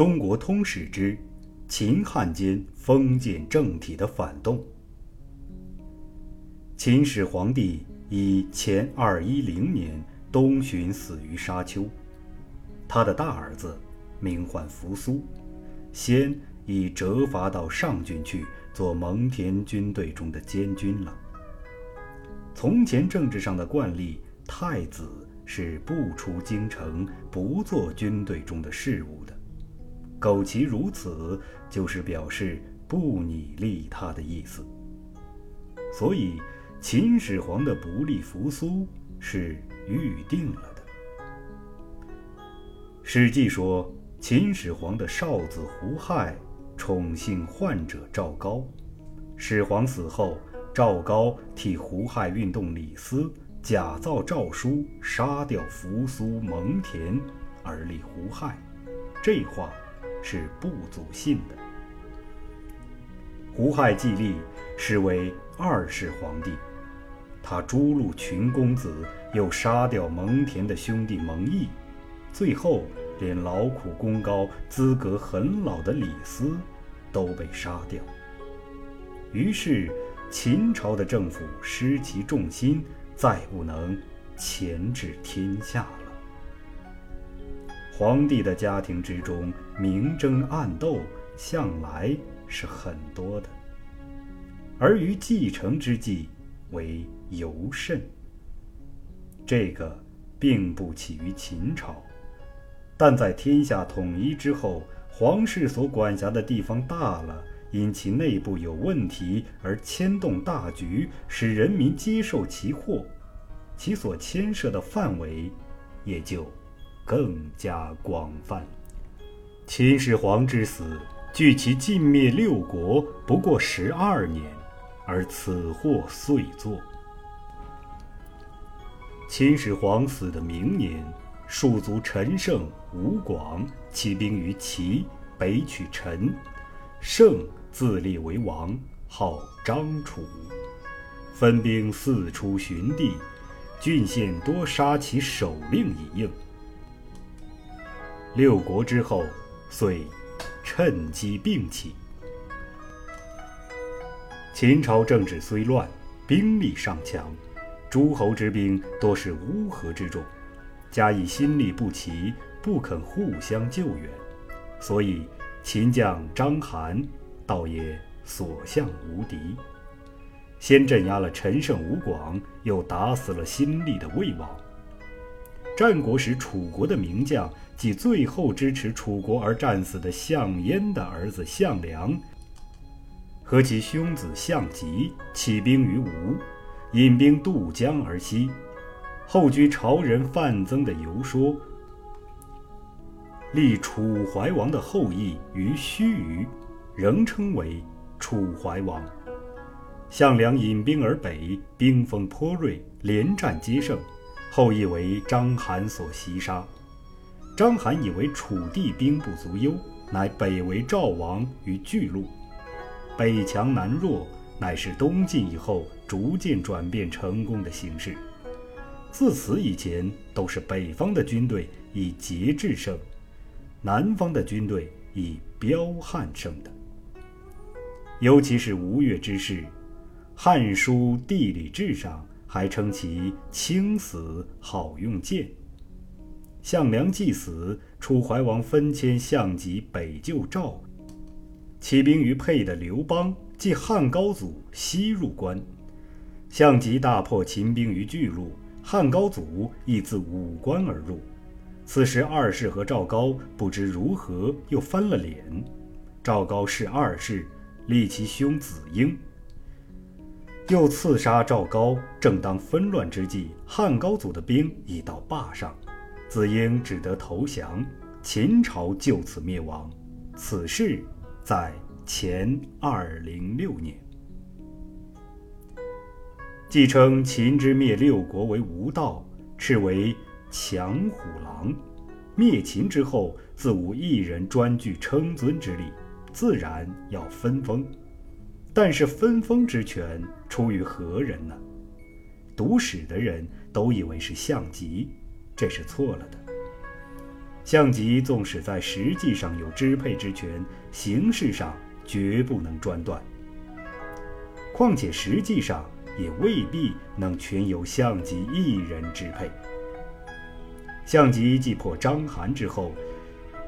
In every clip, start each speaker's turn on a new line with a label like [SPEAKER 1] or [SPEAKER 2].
[SPEAKER 1] 中国通史之秦汉间封建政体的反动。秦始皇帝以前二一零年东巡死于沙丘，他的大儿子名唤扶苏，先已折发到上郡去做蒙恬军队中的监军了。从前政治上的惯例，太子是不出京城、不做军队中的事务的。苟其如此，就是表示不拟立他的意思。所以。秦始皇的不立扶苏是预定了的。《史记》说，秦始皇的少子胡亥宠幸宦者赵高，始皇死后，赵高替胡亥运动李斯，假造诏书杀掉扶苏、蒙恬，而立胡亥。这话是不足信的。胡亥继立，是为二世皇帝。他诛戮群公子，又杀掉蒙恬的兄弟蒙毅，最后连劳苦功高、资格很老的李斯都被杀掉。于是，秦朝的政府失其重心，再不能钳制天下了。皇帝的家庭之中，明争暗斗向来是很多的，而于继承之际，为尤甚。这个并不起于秦朝，但在天下统一之后，皇室所管辖的地方大了，因其内部有问题而牵动大局，使人民接受其祸，其所牵涉的范围也就更加广泛。秦始皇之死，距其尽灭六国不过十二年，而此祸遂作。秦始皇死的明年，庶族陈胜、吴广起兵于齐，北取陈。胜自立为王，号张楚，分兵四出寻地，郡县多杀其首领以应。六国之后，遂趁机并起。秦朝政治虽乱，兵力尚强。诸侯之兵多是乌合之众，加以心力不齐，不肯互相救援，所以秦将章邯倒也所向无敌。先镇压了陈胜吴广，又打死了新立的魏王。战国时楚国的名将，即最后支持楚国而战死的项燕的儿子项梁，和其兄子项籍起兵于吴。引兵渡江而西，后居朝人范增的游说，立楚怀王的后裔于须臾，仍称为楚怀王。项梁引兵而北，兵锋颇锐，连战皆胜，后裔为章邯所袭杀。章邯以为楚地兵不足忧，乃北为赵王于巨鹿，北强南弱。乃是东晋以后逐渐转变成功的形势。自此以前，都是北方的军队以节制胜，南方的军队以彪悍胜的。尤其是吴越之事，《汉书·地理志》上还称其轻死好用剑。项梁既死，楚怀王分迁项籍北救赵，起兵于沛的刘邦。即汉高祖西入关，项籍大破秦兵于巨鹿，汉高祖亦自武关而入。此时二世和赵高不知如何又翻了脸。赵高弑二世，立其兄子婴，又刺杀赵高。正当纷乱之际，汉高祖的兵已到霸上，子婴只得投降，秦朝就此灭亡。此事在。前二零六年，继称秦之灭六国为无道，斥为强虎狼。灭秦之后，自无一人专据称尊之力，自然要分封。但是分封之权出于何人呢？读史的人都以为是项籍，这是错了的。项籍纵使在实际上有支配之权，形式上绝不能专断。况且实际上也未必能全由项籍一人支配。项籍继破章邯之后，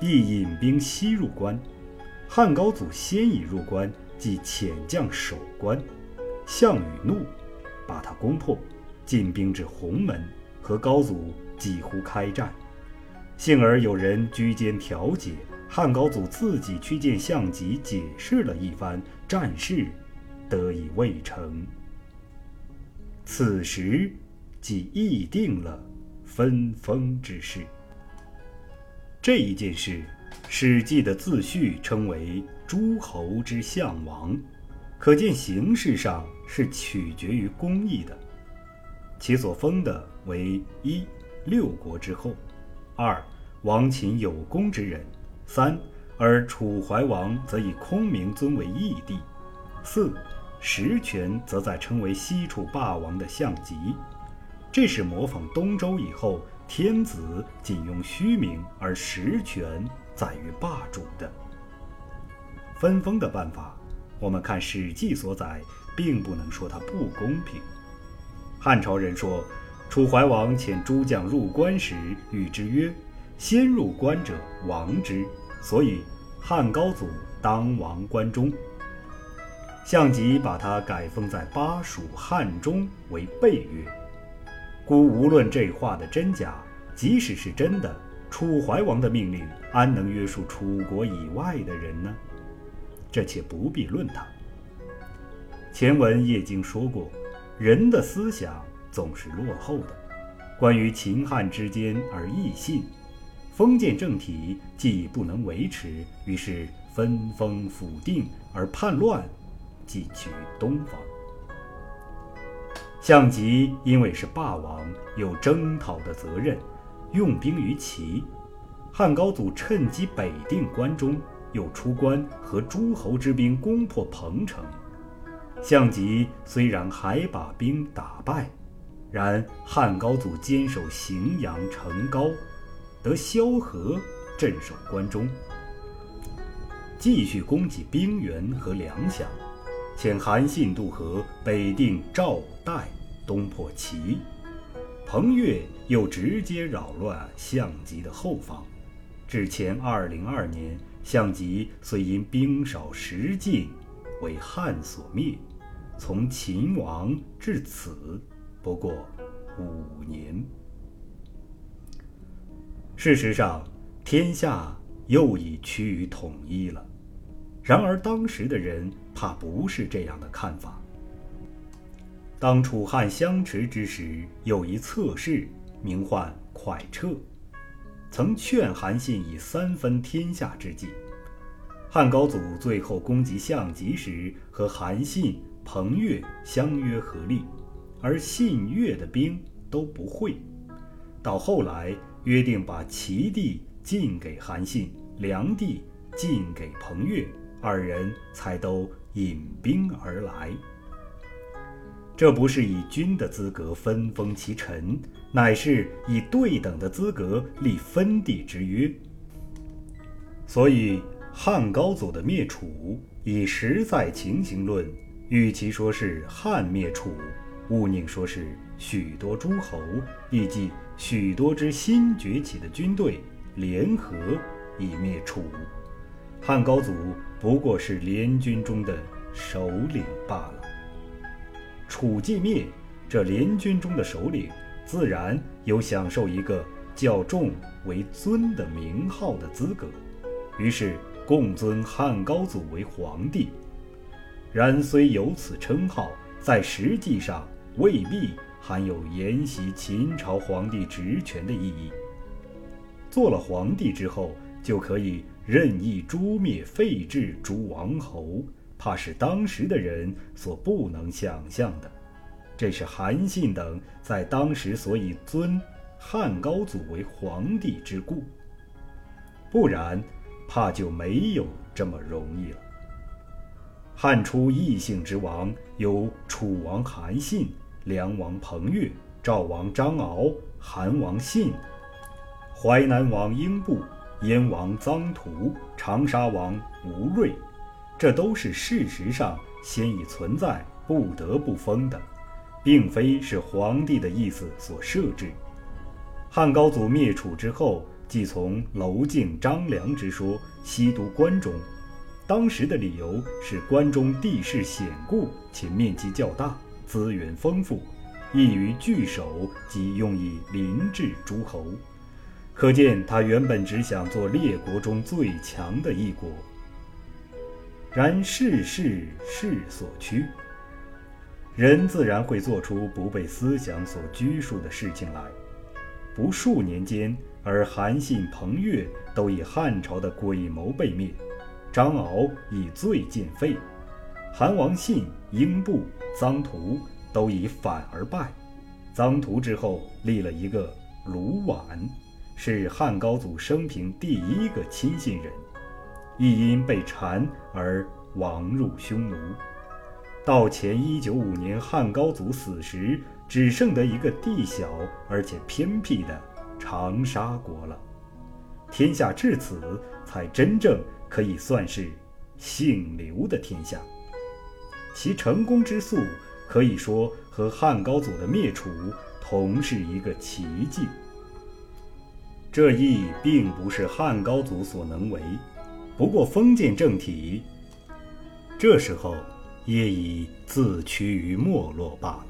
[SPEAKER 1] 亦引兵西入关。汉高祖先已入关，即遣将守关。项羽怒，把他攻破，进兵至鸿门，和高祖几乎开战。幸而有人居间调解，汉高祖自己去见项籍，解释了一番，战事得以未成。此时，即议定了分封之事。这一件事，《史记》的自序称为“诸侯之相王”，可见形式上是取决于公义的。其所封的为一六国之后。二，王秦有功之人；三，而楚怀王则以空明尊为义帝；四，实权则在称为西楚霸王的项籍。这是模仿东周以后天子仅用虚名而实权在于霸主的分封的办法。我们看《史记》所载，并不能说它不公平。汉朝人说。楚怀王遣诸将入关时，与之曰：“先入关者王之。”所以汉高祖当王关中。项籍把他改封在巴蜀汉中为备越。故无论这话的真假，即使是真的，楚怀王的命令安能约束楚国以外的人呢？这且不必论他。前文叶经说过，人的思想。总是落后的。关于秦汉之间而异信，封建政体既不能维持，于是分封府定而叛乱，即取东方。项籍因为是霸王，有征讨的责任，用兵于齐。汉高祖趁机北定关中，又出关和诸侯之兵攻破彭城。项籍虽然还把兵打败。然汉高祖坚守荥阳城高，得萧何镇守关中，继续供给兵源和粮饷，遣韩信渡河，北定赵代，东破齐。彭越又直接扰乱项籍的后方，至前二零二年，项籍虽因兵少食尽，为汉所灭。从秦王至此。不过五年。事实上，天下又已趋于统一了。然而，当时的人怕不是这样的看法。当楚汉相持之时，有一侧室，名唤蒯彻，曾劝韩信以三分天下之计。汉高祖最后攻击项籍时，和韩信、彭越相约合力。而信越的兵都不会，到后来约定把齐地进给韩信，梁地进给彭越，二人才都引兵而来。这不是以君的资格分封其臣，乃是以对等的资格立分地之约。所以汉高祖的灭楚，以实在情形论，与其说是汉灭楚。勿宁说是许多诸侯，以及许多支新崛起的军队联合以灭楚。汉高祖不过是联军中的首领罢了。楚既灭，这联军中的首领自然有享受一个较重为尊的名号的资格，于是共尊汉高祖为皇帝。然虽有此称号，在实际上。未必含有沿袭秦朝皇帝职权的意义。做了皇帝之后，就可以任意诛灭废置诸王侯，怕是当时的人所不能想象的。这是韩信等在当时所以尊汉高祖为皇帝之故。不然，怕就没有这么容易了。汉初异姓之王有楚王韩信。梁王彭越、赵王张敖、韩王信、淮南王英布、燕王臧荼、长沙王吴瑞，这都是事实上先已存在、不得不封的，并非是皇帝的意思所设置。汉高祖灭楚之后，即从娄敬、张良之说西都关中。当时的理由是关中地势险固，且面积较大，资源丰富，易于据守，即用以临治诸侯。可见他原本只想做列国中最强的一国。然世事势所趋，人自然会做出不被思想所拘束的事情来。不数年间，而韩信、彭越都以汉朝的诡谋被灭。张敖以罪尽废，韩王信、英布、臧荼都以反而败。臧荼之后立了一个卢绾，是汉高祖生平第一个亲信人，亦因被谗而亡入匈奴。到前一九五年汉高祖死时，只剩得一个地小而且偏僻的长沙国了。天下至此，才真正。可以算是姓刘的天下，其成功之速可以说和汉高祖的灭楚同是一个奇迹。这亦并不是汉高祖所能为，不过封建政体这时候也已自趋于没落罢了。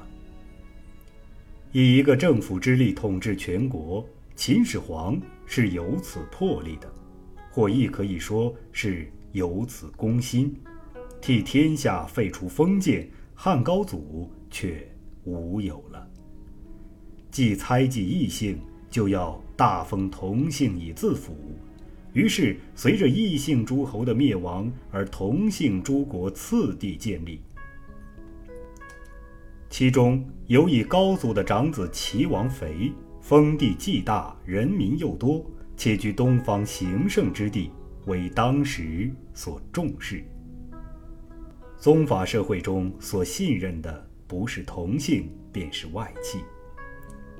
[SPEAKER 1] 以一个政府之力统治全国，秦始皇是有此魄力的。或亦可以说是有此公心，替天下废除封建，汉高祖却无有了。既猜忌异姓，就要大封同姓以自辅。于是，随着异姓诸侯的灭亡，而同姓诸国次第建立。其中有以高祖的长子齐王肥，封地既大，人民又多。且居东方行胜之地，为当时所重视。宗法社会中所信任的不是同姓，便是外戚。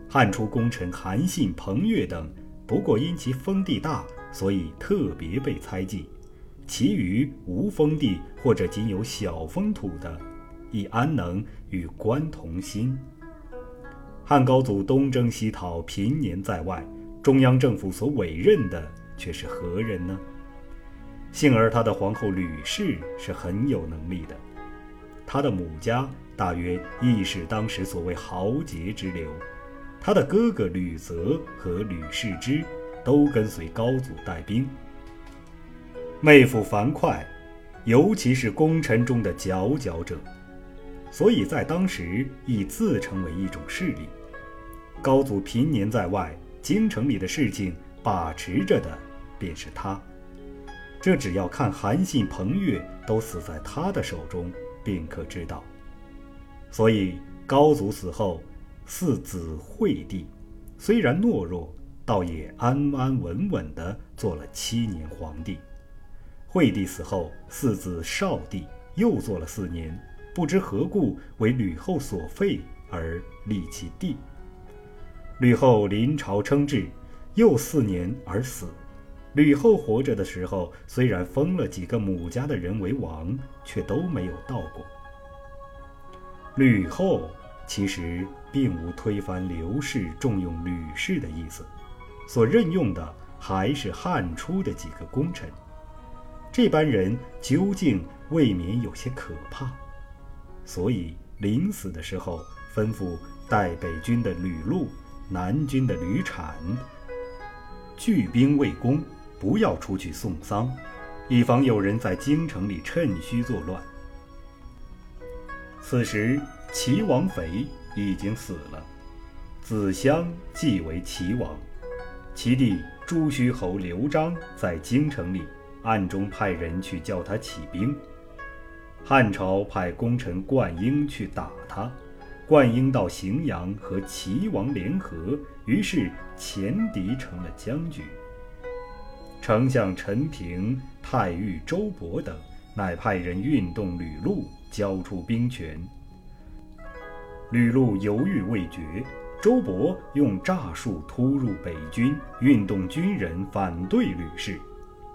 [SPEAKER 1] 汉初功臣韩信、彭越等，不过因其封地大，所以特别被猜忌；其余无封地或者仅有小封土的，亦安能与官同心？汉高祖东征西讨，频年在外。中央政府所委任的却是何人呢？幸而他的皇后吕氏是很有能力的，他的母家大约亦是当时所谓豪杰之流，他的哥哥吕泽和吕氏之都跟随高祖带兵，妹夫樊哙，尤其是功臣中的佼佼者，所以在当时亦自成为一种势力。高祖平年在外。京城里的事情把持着的便是他，这只要看韩信、彭越都死在他的手中，便可知道。所以高祖死后，四子惠帝虽然懦弱，倒也安安稳稳地做了七年皇帝。惠帝死后，四子少帝又做了四年，不知何故为吕后所废而立其弟。吕后临朝称制，又四年而死。吕后活着的时候，虽然封了几个母家的人为王，却都没有到过。吕后其实并无推翻刘氏、重用吕氏的意思，所任用的还是汉初的几个功臣。这班人究竟未免有些可怕，所以临死的时候吩咐带北军的吕禄。南军的吕产聚兵为攻，不要出去送丧，以防有人在京城里趁虚作乱。此时齐王肥已经死了，子襄继为齐王，其弟朱虚侯刘璋在京城里暗中派人去叫他起兵。汉朝派功臣灌婴去打他。灌婴到荥阳和齐王联合，于是前敌成了僵局。丞相陈平、太尉周勃等，乃派人运动吕禄，交出兵权。吕禄犹豫未决，周勃用诈术突入北军，运动军人反对吕氏，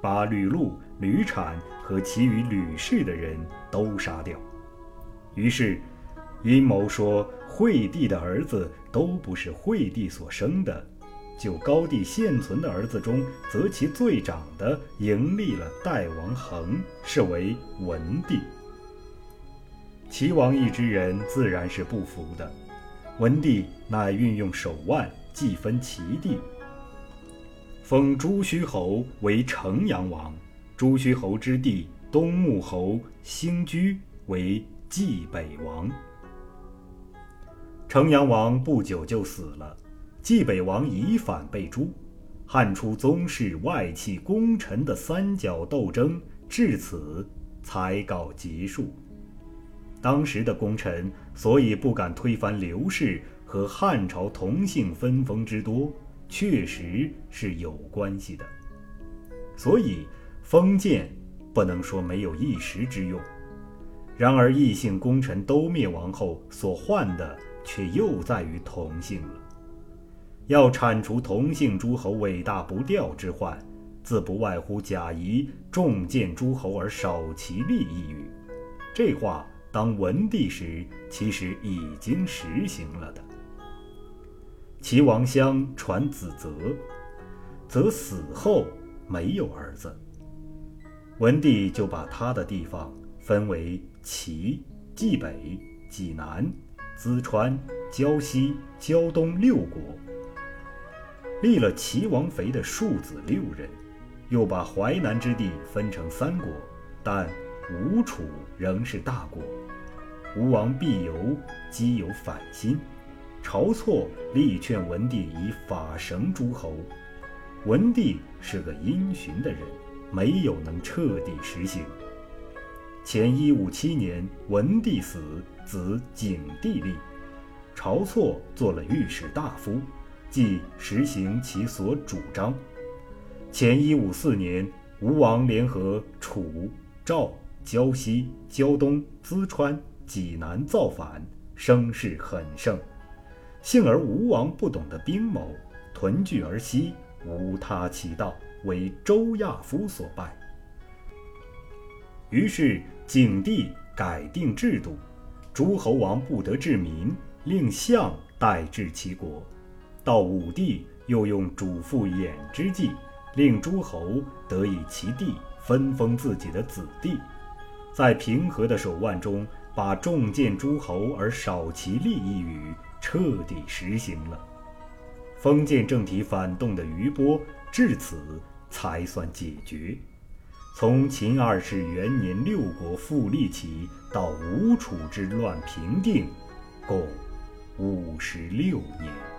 [SPEAKER 1] 把吕禄、吕产和其余吕氏的人都杀掉。于是，阴谋说惠帝的儿子都不是惠帝所生的，就高帝现存的儿子中，择其最长的迎立了代王恒，是为文帝。齐王一之人自然是不服的。文帝乃运用手腕，既分齐地，封朱虚侯为城阳王，朱虚侯之弟东穆侯兴居为冀北王。城阳王不久就死了，冀北王以反被诛。汉初宗室外戚功臣的三角斗争至此才告结束。当时的功臣所以不敢推翻刘氏和汉朝同姓分封之多，确实是有关系的。所以封建不能说没有一时之用。然而异姓功臣都灭亡后，所患的却又在于同姓了。要铲除同姓诸侯伟大不掉之患，自不外乎贾谊重建诸侯而少其利一语。这话。当文帝时，其实已经实行了的。齐王相传子泽，则死后没有儿子，文帝就把他的地方分为齐、冀北、济南、淄川、胶西、胶东六国，立了齐王肥的庶子六人，又把淮南之地分成三国，但吴楚仍是大国。吴王必由基有反心，晁错力劝文帝以法绳诸侯。文帝是个因循的人，没有能彻底实行。前一五七年，文帝死，子景帝立，晁错做了御史大夫，即实行其所主张。前一五四年，吴王联合楚、赵、胶西、胶东、淄川。济南造反，声势很盛。幸而吴王不懂得兵谋，屯聚而西，无他其道，为周亚夫所败。于是景帝改定制度，诸侯王不得治民，令相代治其国。到武帝又用主父偃之计，令诸侯得以其地，分封自己的子弟。在平和的手腕中。把重建诸侯而少其利一语彻底实行了，封建政体反动的余波至此才算解决。从秦二世元年六国复立起到吴楚之乱平定，共五十六年。